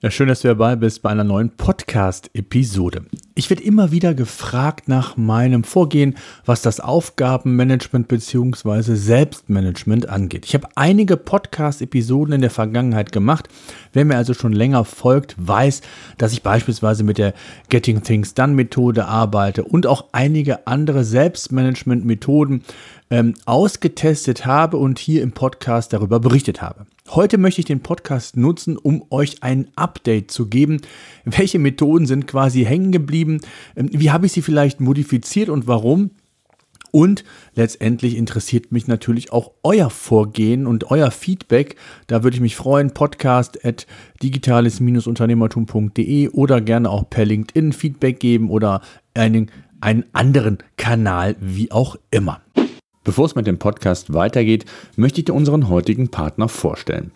Ja, schön, dass du dabei bist bei einer neuen Podcast-Episode. Ich werde immer wieder gefragt nach meinem Vorgehen, was das Aufgabenmanagement bzw. Selbstmanagement angeht. Ich habe einige Podcast-Episoden in der Vergangenheit gemacht. Wer mir also schon länger folgt, weiß, dass ich beispielsweise mit der Getting Things Done Methode arbeite und auch einige andere Selbstmanagement-Methoden ähm, ausgetestet habe und hier im Podcast darüber berichtet habe. Heute möchte ich den Podcast nutzen, um euch ein Update zu geben. Welche Methoden sind quasi hängen geblieben? Ähm, wie habe ich sie vielleicht modifiziert und warum? Und letztendlich interessiert mich natürlich auch euer Vorgehen und euer Feedback. Da würde ich mich freuen. Podcast at digitales-unternehmertum.de oder gerne auch per LinkedIn Feedback geben oder einen, einen anderen Kanal, wie auch immer. Bevor es mit dem Podcast weitergeht, möchte ich dir unseren heutigen Partner vorstellen.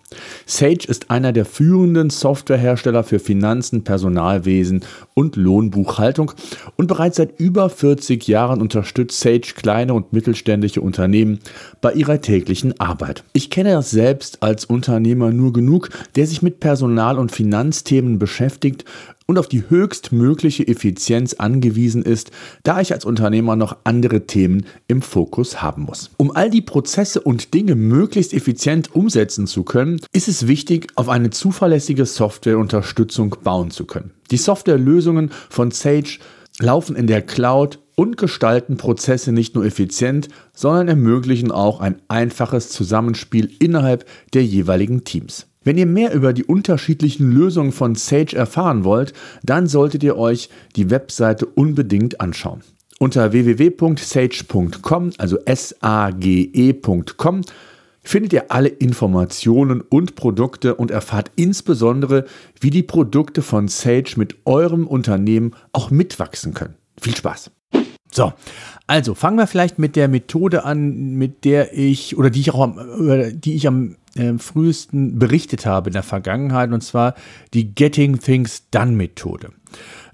Sage ist einer der führenden Softwarehersteller für Finanzen, Personalwesen und Lohnbuchhaltung und bereits seit über 40 Jahren unterstützt Sage kleine und mittelständische Unternehmen bei ihrer täglichen Arbeit. Ich kenne das selbst als Unternehmer nur genug, der sich mit Personal- und Finanzthemen beschäftigt und auf die höchstmögliche Effizienz angewiesen ist, da ich als Unternehmer noch andere Themen im Fokus haben muss. Um all die Prozesse und Dinge möglichst effizient umsetzen zu können, ist es wichtig, auf eine zuverlässige Softwareunterstützung bauen zu können. Die Softwarelösungen von Sage laufen in der Cloud und gestalten Prozesse nicht nur effizient, sondern ermöglichen auch ein einfaches Zusammenspiel innerhalb der jeweiligen Teams. Wenn ihr mehr über die unterschiedlichen Lösungen von Sage erfahren wollt, dann solltet ihr euch die Webseite unbedingt anschauen. Unter www.sage.com, also S-A-G-E.com, findet ihr alle Informationen und Produkte und erfahrt insbesondere, wie die Produkte von Sage mit eurem Unternehmen auch mitwachsen können. Viel Spaß! So, also fangen wir vielleicht mit der Methode an, mit der ich oder die ich auch am, die ich am äh, frühesten berichtet habe in der Vergangenheit, und zwar die Getting Things Done Methode.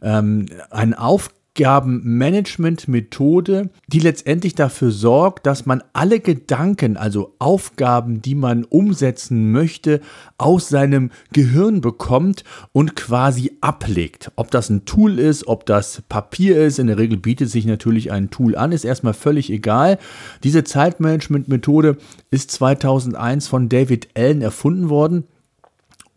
Ähm, ein Auf Aufgabenmanagement-Methode, die letztendlich dafür sorgt, dass man alle Gedanken, also Aufgaben, die man umsetzen möchte, aus seinem Gehirn bekommt und quasi ablegt. Ob das ein Tool ist, ob das Papier ist, in der Regel bietet sich natürlich ein Tool an, ist erstmal völlig egal. Diese Zeitmanagement-Methode ist 2001 von David Allen erfunden worden.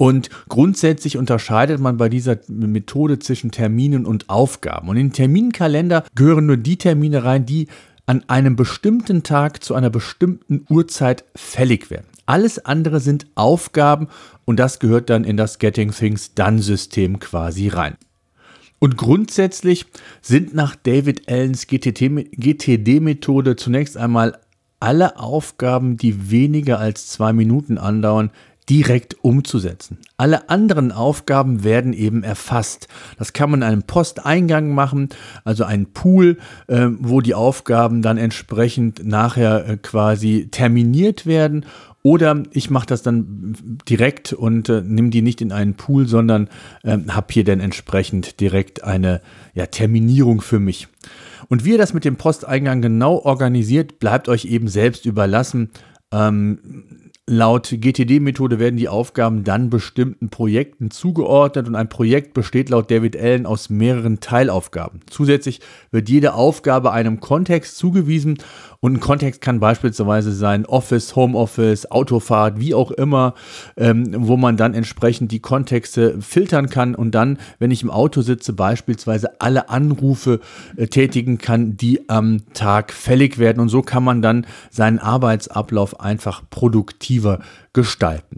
Und grundsätzlich unterscheidet man bei dieser Methode zwischen Terminen und Aufgaben. Und in den Terminkalender gehören nur die Termine rein, die an einem bestimmten Tag zu einer bestimmten Uhrzeit fällig werden. Alles andere sind Aufgaben und das gehört dann in das Getting Things Done System quasi rein. Und grundsätzlich sind nach David Allens GTD-Methode zunächst einmal alle Aufgaben, die weniger als zwei Minuten andauern, direkt umzusetzen. Alle anderen Aufgaben werden eben erfasst. Das kann man in einem Posteingang machen, also ein Pool, äh, wo die Aufgaben dann entsprechend nachher äh, quasi terminiert werden. Oder ich mache das dann direkt und äh, nehme die nicht in einen Pool, sondern äh, habe hier dann entsprechend direkt eine ja, Terminierung für mich. Und wie ihr das mit dem Posteingang genau organisiert, bleibt euch eben selbst überlassen. Ähm, Laut GTD-Methode werden die Aufgaben dann bestimmten Projekten zugeordnet und ein Projekt besteht laut David Allen aus mehreren Teilaufgaben. Zusätzlich wird jede Aufgabe einem Kontext zugewiesen und ein Kontext kann beispielsweise sein Office, Homeoffice, Autofahrt, wie auch immer, ähm, wo man dann entsprechend die Kontexte filtern kann und dann, wenn ich im Auto sitze, beispielsweise alle Anrufe äh, tätigen kann, die am Tag fällig werden. Und so kann man dann seinen Arbeitsablauf einfach produktiver gestalten.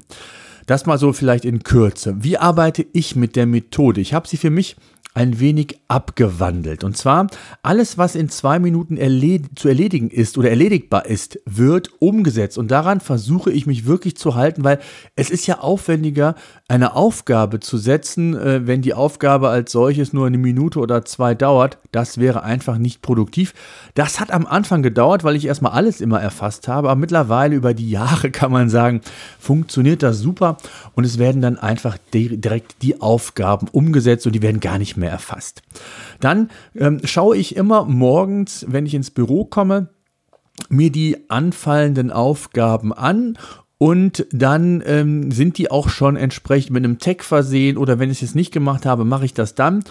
Das mal so vielleicht in Kürze. Wie arbeite ich mit der Methode? Ich habe sie für mich ein wenig abgewandelt. Und zwar, alles, was in zwei Minuten erled zu erledigen ist oder erledigbar ist, wird umgesetzt. Und daran versuche ich mich wirklich zu halten, weil es ist ja aufwendiger, eine Aufgabe zu setzen, äh, wenn die Aufgabe als solches nur eine Minute oder zwei dauert. Das wäre einfach nicht produktiv. Das hat am Anfang gedauert, weil ich erstmal alles immer erfasst habe. Aber mittlerweile über die Jahre kann man sagen, funktioniert das super. Und es werden dann einfach direkt die Aufgaben umgesetzt und die werden gar nicht mehr erfasst. Dann ähm, schaue ich immer morgens, wenn ich ins Büro komme, mir die anfallenden Aufgaben an und dann ähm, sind die auch schon entsprechend mit einem Tag versehen oder wenn ich es nicht gemacht habe, mache ich das dann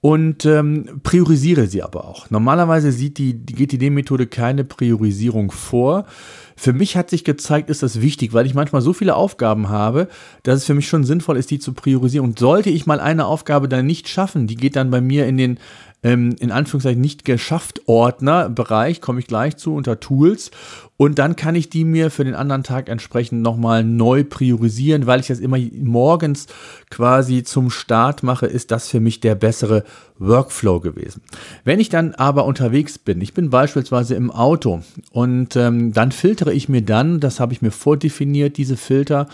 und ähm, priorisiere sie aber auch. Normalerweise sieht die, die GTD-Methode keine Priorisierung vor. Für mich hat sich gezeigt, ist das wichtig, weil ich manchmal so viele Aufgaben habe, dass es für mich schon sinnvoll ist, die zu priorisieren. Und sollte ich mal eine Aufgabe dann nicht schaffen, die geht dann bei mir in den ähm, in Anführungszeichen nicht geschafft Ordner-Bereich, komme ich gleich zu unter Tools. Und dann kann ich die mir für den anderen Tag entsprechend nochmal neu priorisieren, weil ich das immer morgens quasi zum Start mache, ist das für mich der bessere Workflow gewesen. Wenn ich dann aber unterwegs bin, ich bin beispielsweise im Auto und ähm, dann filtere ich mir dann, das habe ich mir vordefiniert, diese Filter,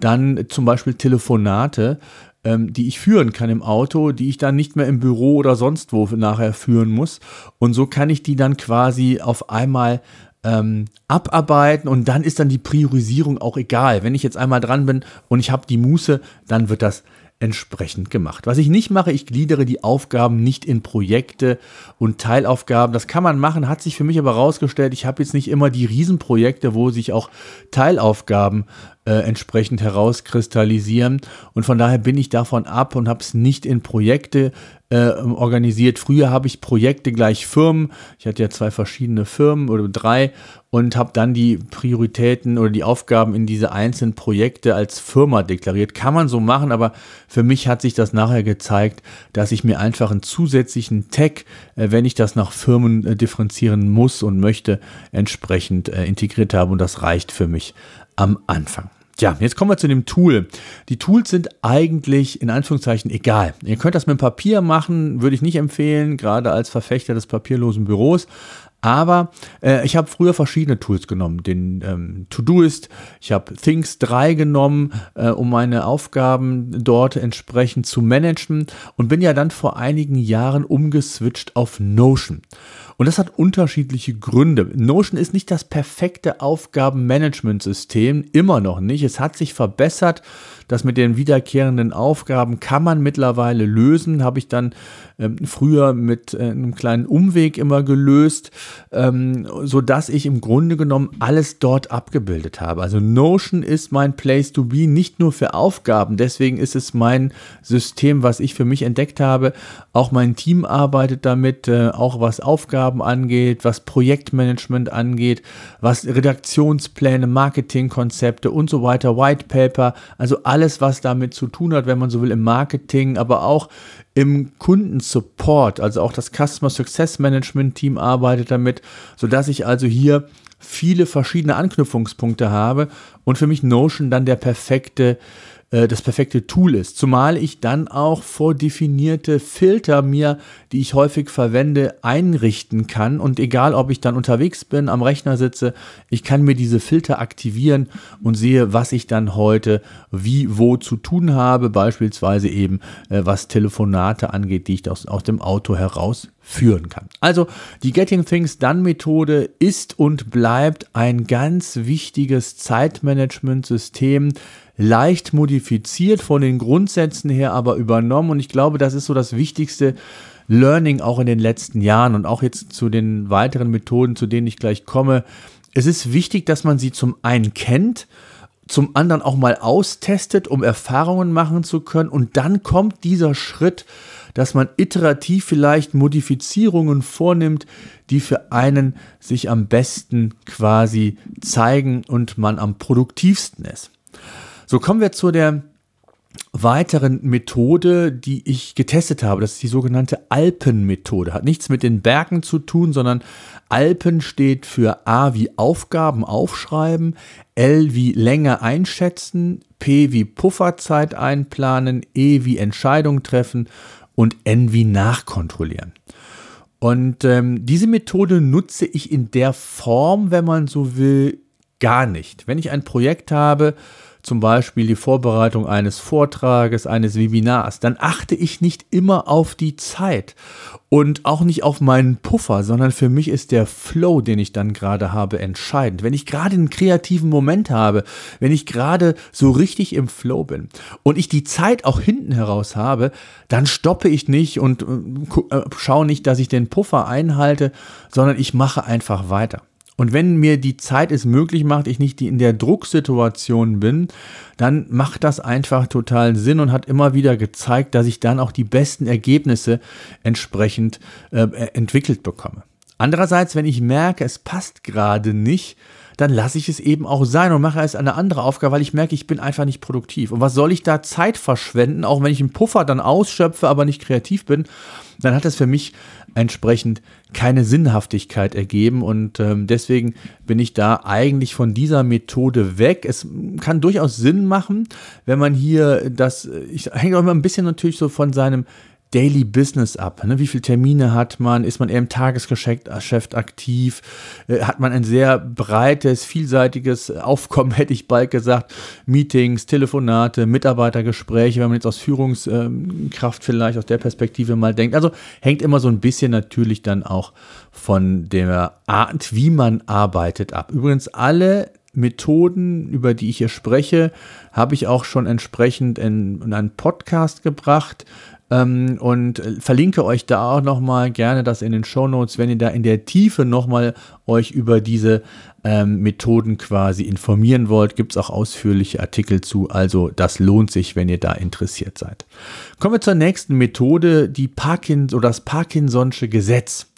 dann zum Beispiel Telefonate, ähm, die ich führen kann im Auto, die ich dann nicht mehr im Büro oder sonst wo nachher führen muss. Und so kann ich die dann quasi auf einmal ähm, abarbeiten und dann ist dann die Priorisierung auch egal. Wenn ich jetzt einmal dran bin und ich habe die Muße, dann wird das entsprechend gemacht. Was ich nicht mache, ich gliedere die Aufgaben nicht in Projekte und Teilaufgaben. Das kann man machen, hat sich für mich aber herausgestellt, ich habe jetzt nicht immer die Riesenprojekte, wo sich auch Teilaufgaben äh, entsprechend herauskristallisieren. Und von daher bin ich davon ab und habe es nicht in Projekte äh, organisiert. Früher habe ich Projekte gleich Firmen. Ich hatte ja zwei verschiedene Firmen oder drei und habe dann die Prioritäten oder die Aufgaben in diese einzelnen Projekte als Firma deklariert. Kann man so machen, aber für mich hat sich das nachher gezeigt, dass ich mir einfach einen zusätzlichen Tag, äh, wenn ich das nach Firmen äh, differenzieren muss und möchte, entsprechend äh, integriert habe und das reicht für mich am Anfang. Tja, jetzt kommen wir zu dem Tool. Die Tools sind eigentlich in Anführungszeichen egal. Ihr könnt das mit Papier machen, würde ich nicht empfehlen, gerade als Verfechter des papierlosen Büros. Aber äh, ich habe früher verschiedene Tools genommen. Den ähm, Todoist, ich habe Things 3 genommen, äh, um meine Aufgaben dort entsprechend zu managen und bin ja dann vor einigen Jahren umgeswitcht auf Notion. Und das hat unterschiedliche Gründe. Notion ist nicht das perfekte Aufgabenmanagementsystem, immer noch nicht. Es hat sich verbessert. Das mit den wiederkehrenden Aufgaben kann man mittlerweile lösen. Habe ich dann ähm, früher mit äh, einem kleinen Umweg immer gelöst, ähm, sodass ich im Grunde genommen alles dort abgebildet habe. Also Notion ist mein Place to be, nicht nur für Aufgaben. Deswegen ist es mein System, was ich für mich entdeckt habe. Auch mein Team arbeitet damit, äh, auch was Aufgaben angeht, was Projektmanagement angeht, was Redaktionspläne, Marketingkonzepte und so weiter, White Paper, also alles, was damit zu tun hat, wenn man so will, im Marketing, aber auch im Kundensupport, also auch das Customer Success Management Team arbeitet damit, sodass ich also hier viele verschiedene Anknüpfungspunkte habe und für mich Notion dann der perfekte äh, das perfekte Tool ist. Zumal ich dann auch vordefinierte Filter mir, die ich häufig verwende, einrichten kann. Und egal, ob ich dann unterwegs bin, am Rechner sitze, ich kann mir diese Filter aktivieren und sehe, was ich dann heute wie, wo zu tun habe. Beispielsweise eben, äh, was Telefonate angeht, die ich aus, aus dem Auto heraus führen kann. Also die Getting Things Done Methode ist und bleibt ein ganz wichtiges Zeitmanagement-System, leicht modifiziert von den Grundsätzen her, aber übernommen. Und ich glaube, das ist so das wichtigste Learning auch in den letzten Jahren und auch jetzt zu den weiteren Methoden, zu denen ich gleich komme. Es ist wichtig, dass man sie zum einen kennt, zum anderen auch mal austestet, um Erfahrungen machen zu können. Und dann kommt dieser Schritt, dass man iterativ vielleicht Modifizierungen vornimmt, die für einen sich am besten quasi zeigen und man am produktivsten ist. So kommen wir zu der weiteren Methode, die ich getestet habe. Das ist die sogenannte Alpenmethode. Hat nichts mit den Bergen zu tun, sondern Alpen steht für A wie Aufgaben aufschreiben, L wie Länge einschätzen, P wie Pufferzeit einplanen, E wie Entscheidung treffen und N wie nachkontrollieren. Und ähm, diese Methode nutze ich in der Form, wenn man so will, gar nicht. Wenn ich ein Projekt habe, zum Beispiel die Vorbereitung eines Vortrages, eines Webinars, dann achte ich nicht immer auf die Zeit und auch nicht auf meinen Puffer, sondern für mich ist der Flow, den ich dann gerade habe, entscheidend. Wenn ich gerade einen kreativen Moment habe, wenn ich gerade so richtig im Flow bin und ich die Zeit auch hinten heraus habe, dann stoppe ich nicht und äh, äh, schaue nicht, dass ich den Puffer einhalte, sondern ich mache einfach weiter. Und wenn mir die Zeit es möglich macht, ich nicht in der Drucksituation bin, dann macht das einfach total Sinn und hat immer wieder gezeigt, dass ich dann auch die besten Ergebnisse entsprechend äh, entwickelt bekomme. Andererseits, wenn ich merke, es passt gerade nicht, dann lasse ich es eben auch sein und mache es eine andere Aufgabe, weil ich merke, ich bin einfach nicht produktiv. Und was soll ich da Zeit verschwenden, auch wenn ich einen Puffer dann ausschöpfe, aber nicht kreativ bin, dann hat das für mich entsprechend keine Sinnhaftigkeit ergeben und ähm, deswegen bin ich da eigentlich von dieser Methode weg. Es kann durchaus Sinn machen, wenn man hier das, ich hänge auch immer ein bisschen natürlich so von seinem Daily Business ab. Ne? Wie viele Termine hat man? Ist man eher im Tagesgeschäft aktiv? Äh, hat man ein sehr breites, vielseitiges Aufkommen, hätte ich bald gesagt. Meetings, Telefonate, Mitarbeitergespräche, wenn man jetzt aus Führungskraft vielleicht aus der Perspektive mal denkt. Also hängt immer so ein bisschen natürlich dann auch von der Art, wie man arbeitet ab. Übrigens alle Methoden, über die ich hier spreche, habe ich auch schon entsprechend in, in einen Podcast gebracht. Ähm, und äh, verlinke euch da auch nochmal gerne das in den Show Notes, wenn ihr da in der Tiefe nochmal euch über diese ähm, Methoden quasi informieren wollt, gibt es auch ausführliche Artikel zu. Also das lohnt sich, wenn ihr da interessiert seid. Kommen wir zur nächsten Methode, die Parkins oder das Parkinson'sche Gesetz.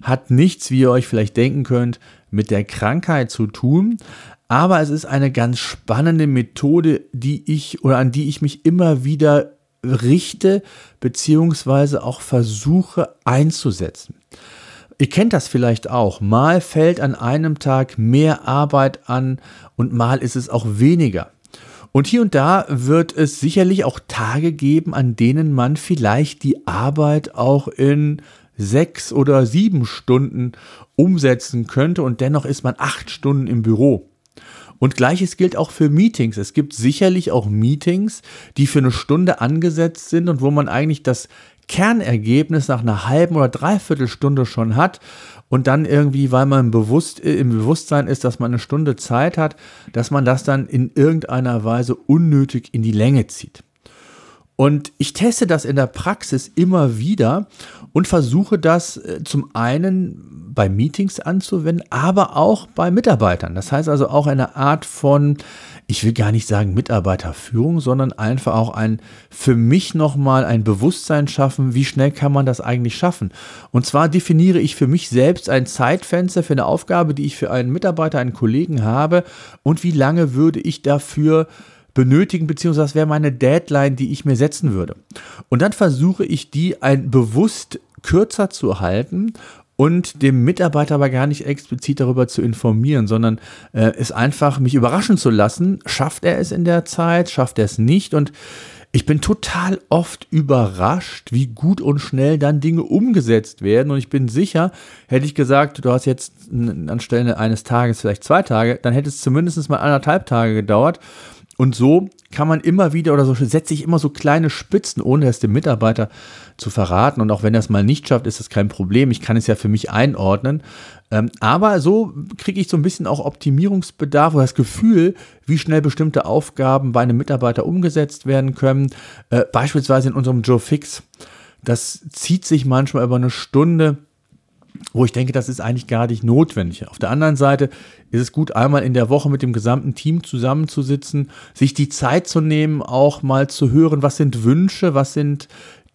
Hat nichts, wie ihr euch vielleicht denken könnt, mit der Krankheit zu tun, aber es ist eine ganz spannende Methode, die ich oder an die ich mich immer wieder richte, beziehungsweise auch versuche einzusetzen. Ihr kennt das vielleicht auch. Mal fällt an einem Tag mehr Arbeit an und mal ist es auch weniger. Und hier und da wird es sicherlich auch Tage geben, an denen man vielleicht die Arbeit auch in sechs oder sieben Stunden umsetzen könnte und dennoch ist man acht Stunden im Büro. Und gleiches gilt auch für Meetings. Es gibt sicherlich auch Meetings, die für eine Stunde angesetzt sind und wo man eigentlich das Kernergebnis nach einer halben oder dreiviertel Stunde schon hat und dann irgendwie, weil man bewusst, im Bewusstsein ist, dass man eine Stunde Zeit hat, dass man das dann in irgendeiner Weise unnötig in die Länge zieht. Und ich teste das in der Praxis immer wieder und versuche das äh, zum einen bei Meetings anzuwenden, aber auch bei Mitarbeitern. Das heißt also auch eine Art von, ich will gar nicht sagen Mitarbeiterführung, sondern einfach auch ein für mich nochmal ein Bewusstsein schaffen, wie schnell kann man das eigentlich schaffen. Und zwar definiere ich für mich selbst ein Zeitfenster für eine Aufgabe, die ich für einen Mitarbeiter, einen Kollegen habe und wie lange würde ich dafür benötigen, beziehungsweise das wäre meine Deadline, die ich mir setzen würde. Und dann versuche ich die ein bewusst kürzer zu halten und dem Mitarbeiter aber gar nicht explizit darüber zu informieren, sondern äh, es einfach mich überraschen zu lassen. Schafft er es in der Zeit? Schafft er es nicht? Und ich bin total oft überrascht, wie gut und schnell dann Dinge umgesetzt werden. Und ich bin sicher, hätte ich gesagt, du hast jetzt anstelle eines Tages vielleicht zwei Tage, dann hätte es zumindest mal anderthalb Tage gedauert. Und so kann man immer wieder oder so setze ich immer so kleine Spitzen, ohne es dem Mitarbeiter zu verraten. Und auch wenn er es mal nicht schafft, ist das kein Problem. Ich kann es ja für mich einordnen. Ähm, aber so kriege ich so ein bisschen auch Optimierungsbedarf oder das Gefühl, wie schnell bestimmte Aufgaben bei einem Mitarbeiter umgesetzt werden können. Äh, beispielsweise in unserem Joe Fix. Das zieht sich manchmal über eine Stunde wo ich denke, das ist eigentlich gar nicht notwendig. Auf der anderen Seite ist es gut, einmal in der Woche mit dem gesamten Team zusammenzusitzen, sich die Zeit zu nehmen, auch mal zu hören, was sind Wünsche, was sind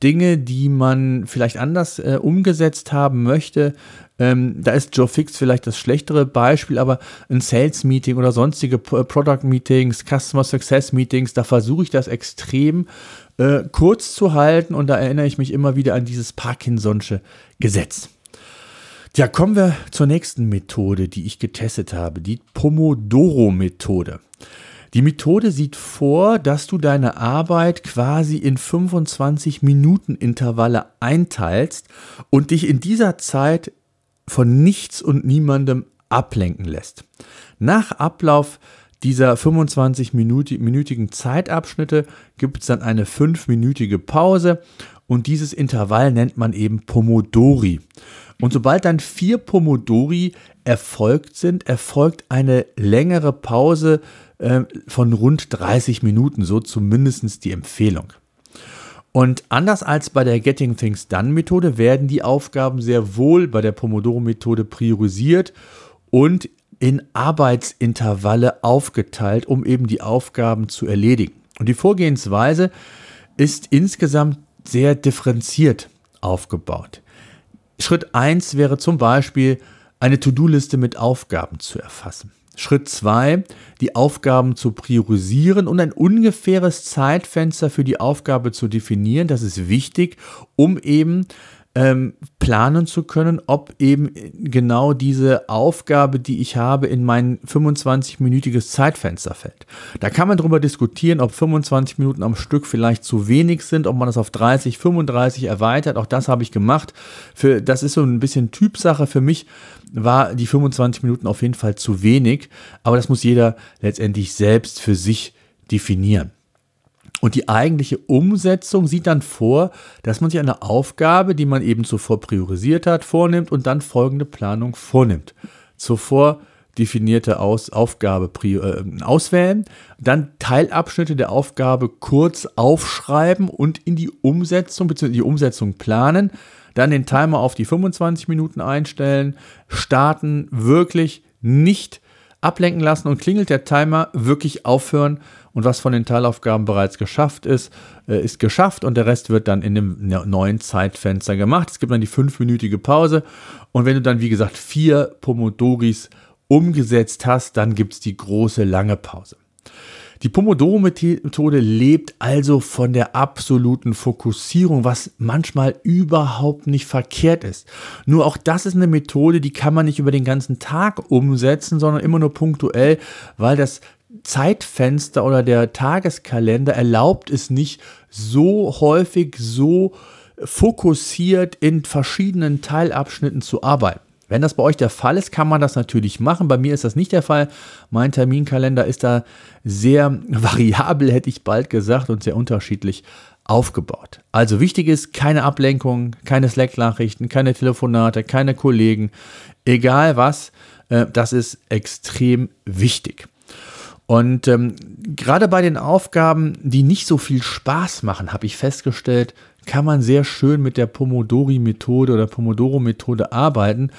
Dinge, die man vielleicht anders äh, umgesetzt haben möchte. Ähm, da ist Joe Fix vielleicht das schlechtere Beispiel, aber ein Sales Meeting oder sonstige Product Meetings, Customer Success Meetings, da versuche ich das extrem äh, kurz zu halten und da erinnere ich mich immer wieder an dieses Parkinson'sche Gesetz. Ja, kommen wir zur nächsten Methode, die ich getestet habe, die Pomodoro-Methode. Die Methode sieht vor, dass du deine Arbeit quasi in 25 Minuten Intervalle einteilst und dich in dieser Zeit von nichts und niemandem ablenken lässt. Nach Ablauf dieser 25-minütigen Zeitabschnitte gibt es dann eine 5-minütige Pause und dieses Intervall nennt man eben Pomodori. Und sobald dann vier Pomodori erfolgt sind, erfolgt eine längere Pause äh, von rund 30 Minuten, so zumindest die Empfehlung. Und anders als bei der Getting Things Done Methode werden die Aufgaben sehr wohl bei der Pomodoro Methode priorisiert und in Arbeitsintervalle aufgeteilt, um eben die Aufgaben zu erledigen. Und die Vorgehensweise ist insgesamt sehr differenziert aufgebaut. Schritt 1 wäre zum Beispiel, eine To-Do-Liste mit Aufgaben zu erfassen. Schritt 2, die Aufgaben zu priorisieren und ein ungefähres Zeitfenster für die Aufgabe zu definieren. Das ist wichtig, um eben ähm, planen zu können, ob eben genau diese Aufgabe, die ich habe, in mein 25-minütiges Zeitfenster fällt. Da kann man darüber diskutieren, ob 25 Minuten am Stück vielleicht zu wenig sind, ob man das auf 30, 35 erweitert. Auch das habe ich gemacht. Für, das ist so ein bisschen Typsache. Für mich war die 25 Minuten auf jeden Fall zu wenig, aber das muss jeder letztendlich selbst für sich definieren. Und die eigentliche Umsetzung sieht dann vor, dass man sich eine Aufgabe, die man eben zuvor priorisiert hat, vornimmt und dann folgende Planung vornimmt. Zuvor definierte Aus Aufgabe äh, auswählen, dann Teilabschnitte der Aufgabe kurz aufschreiben und in die Umsetzung bzw. die Umsetzung planen, dann den Timer auf die 25 Minuten einstellen, starten, wirklich nicht ablenken lassen und klingelt der Timer, wirklich aufhören und was von den Teilaufgaben bereits geschafft ist, äh, ist geschafft und der Rest wird dann in dem neuen Zeitfenster gemacht. Es gibt dann die fünfminütige Pause und wenn du dann, wie gesagt, vier Pomodoris umgesetzt hast, dann gibt es die große lange Pause. Die Pomodoro-Methode lebt also von der absoluten Fokussierung, was manchmal überhaupt nicht verkehrt ist. Nur auch das ist eine Methode, die kann man nicht über den ganzen Tag umsetzen, sondern immer nur punktuell, weil das Zeitfenster oder der Tageskalender erlaubt es nicht, so häufig, so fokussiert in verschiedenen Teilabschnitten zu arbeiten. Wenn das bei euch der Fall ist, kann man das natürlich machen. Bei mir ist das nicht der Fall. Mein Terminkalender ist da sehr variabel, hätte ich bald gesagt, und sehr unterschiedlich aufgebaut. Also wichtig ist, keine Ablenkung, keine Slack-Nachrichten, keine Telefonate, keine Kollegen, egal was. Äh, das ist extrem wichtig. Und ähm, gerade bei den Aufgaben, die nicht so viel Spaß machen, habe ich festgestellt, kann man sehr schön mit der Pomodori-Methode oder Pomodoro-Methode arbeiten.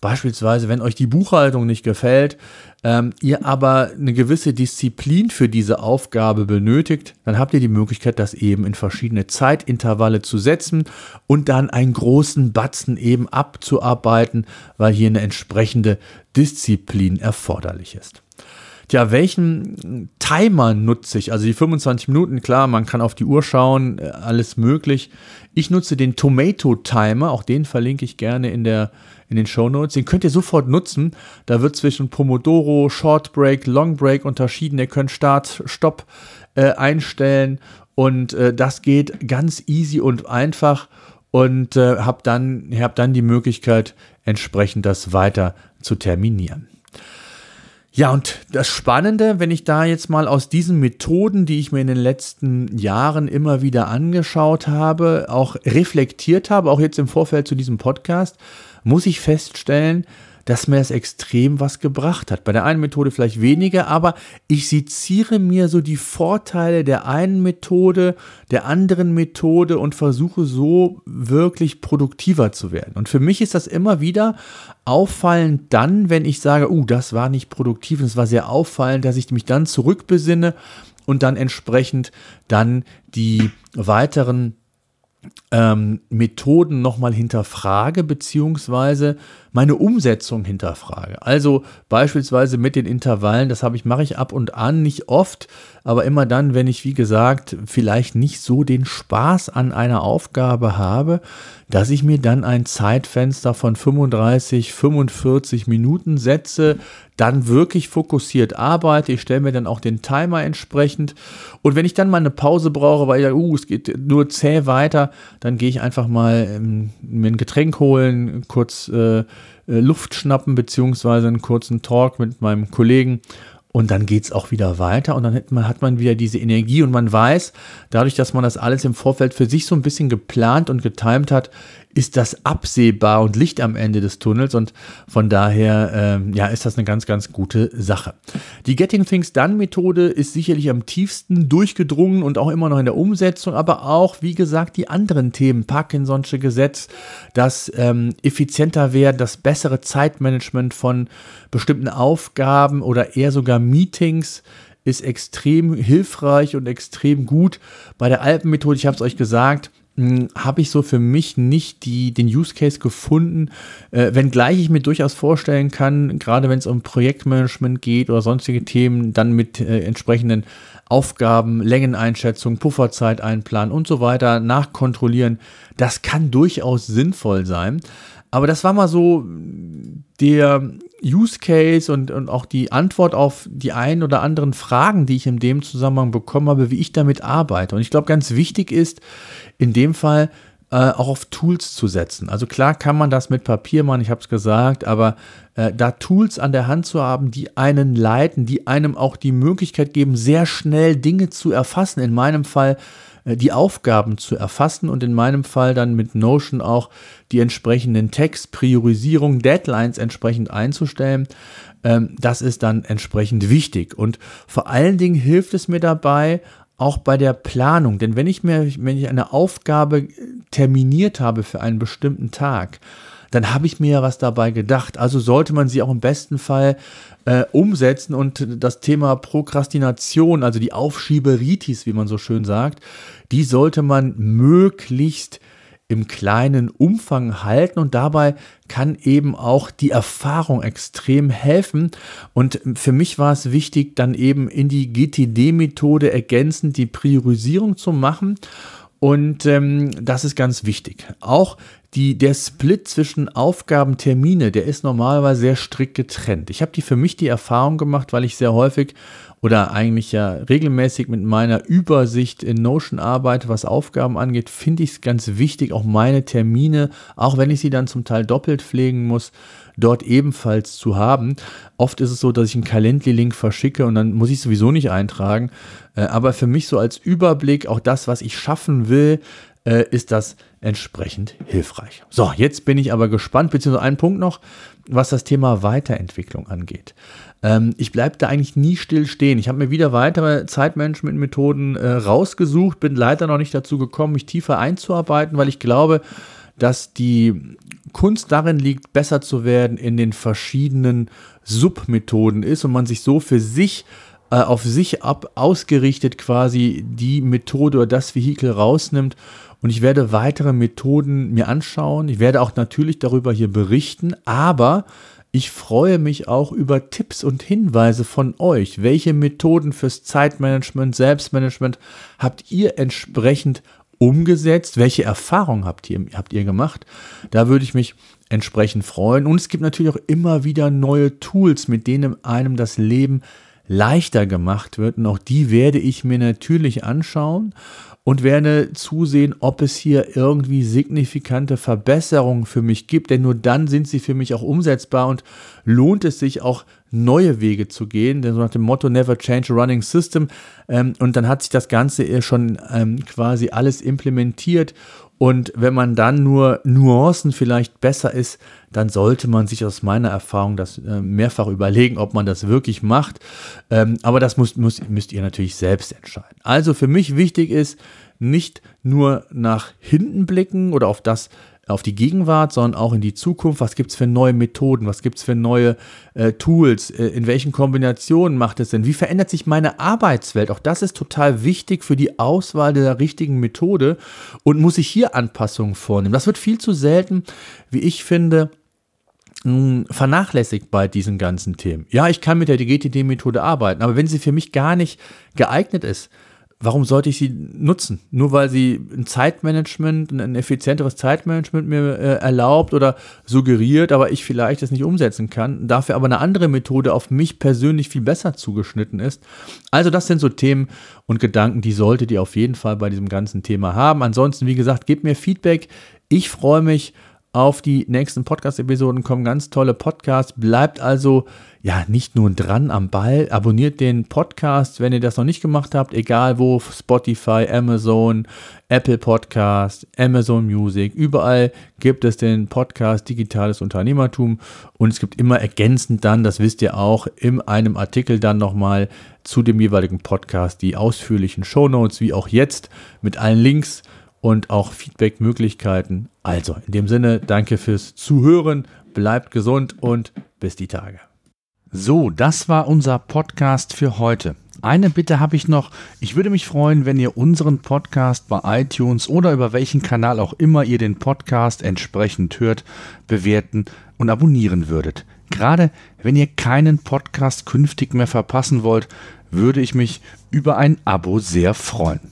Beispielsweise, wenn euch die Buchhaltung nicht gefällt, ähm, ihr aber eine gewisse Disziplin für diese Aufgabe benötigt, dann habt ihr die Möglichkeit, das eben in verschiedene Zeitintervalle zu setzen und dann einen großen Batzen eben abzuarbeiten, weil hier eine entsprechende Disziplin erforderlich ist. Tja, welchen Timer nutze ich? Also die 25 Minuten, klar, man kann auf die Uhr schauen, äh, alles möglich. Ich nutze den Tomato Timer, auch den verlinke ich gerne in, der, in den Show Notes. Den könnt ihr sofort nutzen. Da wird zwischen Pomodoro, Short Break, Long Break unterschieden. Ihr könnt Start, Stopp äh, einstellen und äh, das geht ganz easy und einfach und äh, habt dann, habt dann die Möglichkeit, entsprechend das weiter zu terminieren. Ja, und das Spannende, wenn ich da jetzt mal aus diesen Methoden, die ich mir in den letzten Jahren immer wieder angeschaut habe, auch reflektiert habe, auch jetzt im Vorfeld zu diesem Podcast, muss ich feststellen, dass mir das extrem was gebracht hat. Bei der einen Methode vielleicht weniger, aber ich seziere mir so die Vorteile der einen Methode, der anderen Methode und versuche so wirklich produktiver zu werden. Und für mich ist das immer wieder auffallend dann, wenn ich sage, uh, das war nicht produktiv und es war sehr auffallend, dass ich mich dann zurückbesinne und dann entsprechend dann die weiteren ähm, Methoden nochmal hinterfrage, beziehungsweise meine Umsetzung hinterfrage. Also beispielsweise mit den Intervallen, das habe ich, mache ich ab und an, nicht oft, aber immer dann, wenn ich, wie gesagt, vielleicht nicht so den Spaß an einer Aufgabe habe, dass ich mir dann ein Zeitfenster von 35, 45 Minuten setze, dann wirklich fokussiert arbeite. Ich stelle mir dann auch den Timer entsprechend. Und wenn ich dann mal eine Pause brauche, weil ich sage, uh, es geht nur zäh weiter, dann gehe ich einfach mal ähm, mir ein Getränk holen, kurz äh, äh Luft schnappen, beziehungsweise einen kurzen Talk mit meinem Kollegen und dann geht es auch wieder weiter und dann hat man, hat man wieder diese Energie und man weiß, dadurch, dass man das alles im Vorfeld für sich so ein bisschen geplant und getimt hat, ist das absehbar und Licht am Ende des Tunnels und von daher ähm, ja, ist das eine ganz, ganz gute Sache. Die Getting Things Done Methode ist sicherlich am tiefsten durchgedrungen und auch immer noch in der Umsetzung, aber auch, wie gesagt, die anderen Themen, Parkinson'sche Gesetz, das ähm, effizienter werden, das bessere Zeitmanagement von bestimmten Aufgaben oder eher sogar Meetings, ist extrem hilfreich und extrem gut. Bei der Alpenmethode, ich habe es euch gesagt, habe ich so für mich nicht die, den Use Case gefunden, äh, wenngleich ich mir durchaus vorstellen kann, gerade wenn es um Projektmanagement geht oder sonstige Themen, dann mit äh, entsprechenden Aufgaben, Längeneinschätzung, Pufferzeit einplanen und so weiter nachkontrollieren, das kann durchaus sinnvoll sein. Aber das war mal so der Use Case und, und auch die Antwort auf die ein oder anderen Fragen, die ich in dem Zusammenhang bekommen habe, wie ich damit arbeite. Und ich glaube, ganz wichtig ist, in dem Fall äh, auch auf Tools zu setzen. Also klar kann man das mit Papier machen, ich habe es gesagt, aber äh, da Tools an der Hand zu haben, die einen leiten, die einem auch die Möglichkeit geben, sehr schnell Dinge zu erfassen. In meinem Fall die Aufgaben zu erfassen und in meinem Fall dann mit Notion auch die entsprechenden Text, Priorisierung, Deadlines entsprechend einzustellen. Ähm, das ist dann entsprechend wichtig. Und vor allen Dingen hilft es mir dabei, auch bei der Planung. Denn wenn ich mir, wenn ich eine Aufgabe terminiert habe für einen bestimmten Tag, dann habe ich mir ja was dabei gedacht. Also sollte man sie auch im besten Fall äh, umsetzen und das Thema Prokrastination, also die Aufschieberitis, wie man so schön sagt, die sollte man möglichst im kleinen Umfang halten und dabei kann eben auch die Erfahrung extrem helfen. Und für mich war es wichtig, dann eben in die GTD-Methode ergänzend die Priorisierung zu machen. Und ähm, das ist ganz wichtig. Auch die, der Split zwischen Aufgaben, Termine, der ist normalerweise sehr strikt getrennt. Ich habe die für mich die Erfahrung gemacht, weil ich sehr häufig oder eigentlich ja regelmäßig mit meiner Übersicht in Notion arbeite, was Aufgaben angeht, finde ich es ganz wichtig, auch meine Termine, auch wenn ich sie dann zum Teil doppelt pflegen muss, dort ebenfalls zu haben. Oft ist es so, dass ich einen Calendly-Link verschicke und dann muss ich sowieso nicht eintragen. Äh, aber für mich so als Überblick, auch das, was ich schaffen will, äh, ist das entsprechend hilfreich. So, jetzt bin ich aber gespannt, beziehungsweise ein Punkt noch, was das Thema Weiterentwicklung angeht. Ähm, ich bleibe da eigentlich nie still stehen. Ich habe mir wieder weitere Zeitmanagement-Methoden äh, rausgesucht, bin leider noch nicht dazu gekommen, mich tiefer einzuarbeiten, weil ich glaube, dass die Kunst darin liegt, besser zu werden in den verschiedenen Submethoden ist und man sich so für sich äh, auf sich ab ausgerichtet quasi die Methode oder das Vehikel rausnimmt und ich werde weitere Methoden mir anschauen. Ich werde auch natürlich darüber hier berichten, aber ich freue mich auch über Tipps und Hinweise von euch. Welche Methoden fürs Zeitmanagement, Selbstmanagement habt ihr entsprechend umgesetzt? Welche Erfahrungen habt ihr, habt ihr gemacht? Da würde ich mich entsprechend freuen. Und es gibt natürlich auch immer wieder neue Tools, mit denen einem das Leben leichter gemacht wird. Und auch die werde ich mir natürlich anschauen und werde zusehen, ob es hier irgendwie signifikante Verbesserungen für mich gibt, denn nur dann sind sie für mich auch umsetzbar und lohnt es sich auch neue Wege zu gehen, denn so nach dem Motto Never Change a Running System ähm, und dann hat sich das Ganze schon ähm, quasi alles implementiert und wenn man dann nur Nuancen vielleicht besser ist, dann sollte man sich aus meiner Erfahrung das äh, mehrfach überlegen, ob man das wirklich macht. Ähm, aber das muss, muss, müsst ihr natürlich selbst entscheiden. Also für mich wichtig ist, nicht nur nach hinten blicken oder auf das auf die Gegenwart, sondern auch in die Zukunft. Was gibt es für neue Methoden? Was gibt es für neue äh, Tools? Äh, in welchen Kombinationen macht es Sinn? Wie verändert sich meine Arbeitswelt? Auch das ist total wichtig für die Auswahl der richtigen Methode und muss ich hier Anpassungen vornehmen. Das wird viel zu selten, wie ich finde, vernachlässigt bei diesen ganzen Themen. Ja, ich kann mit der GTD-Methode arbeiten, aber wenn sie für mich gar nicht geeignet ist, warum sollte ich sie nutzen? Nur weil sie ein Zeitmanagement, ein effizienteres Zeitmanagement mir äh, erlaubt oder suggeriert, aber ich vielleicht das nicht umsetzen kann, dafür aber eine andere Methode auf mich persönlich viel besser zugeschnitten ist. Also das sind so Themen und Gedanken, die solltet ihr auf jeden Fall bei diesem ganzen Thema haben. Ansonsten, wie gesagt, gebt mir Feedback. Ich freue mich auf die nächsten Podcast-Episoden kommen ganz tolle Podcasts. Bleibt also ja nicht nur dran am Ball. Abonniert den Podcast, wenn ihr das noch nicht gemacht habt, egal wo, Spotify, Amazon, Apple Podcast, Amazon Music, überall gibt es den Podcast Digitales Unternehmertum und es gibt immer ergänzend dann, das wisst ihr auch, in einem Artikel dann nochmal zu dem jeweiligen Podcast die ausführlichen Shownotes, wie auch jetzt mit allen Links und auch Feedback-Möglichkeiten. Also, in dem Sinne, danke fürs Zuhören, bleibt gesund und bis die Tage. So, das war unser Podcast für heute. Eine Bitte habe ich noch. Ich würde mich freuen, wenn ihr unseren Podcast bei iTunes oder über welchen Kanal auch immer ihr den Podcast entsprechend hört, bewerten und abonnieren würdet. Gerade wenn ihr keinen Podcast künftig mehr verpassen wollt, würde ich mich über ein Abo sehr freuen.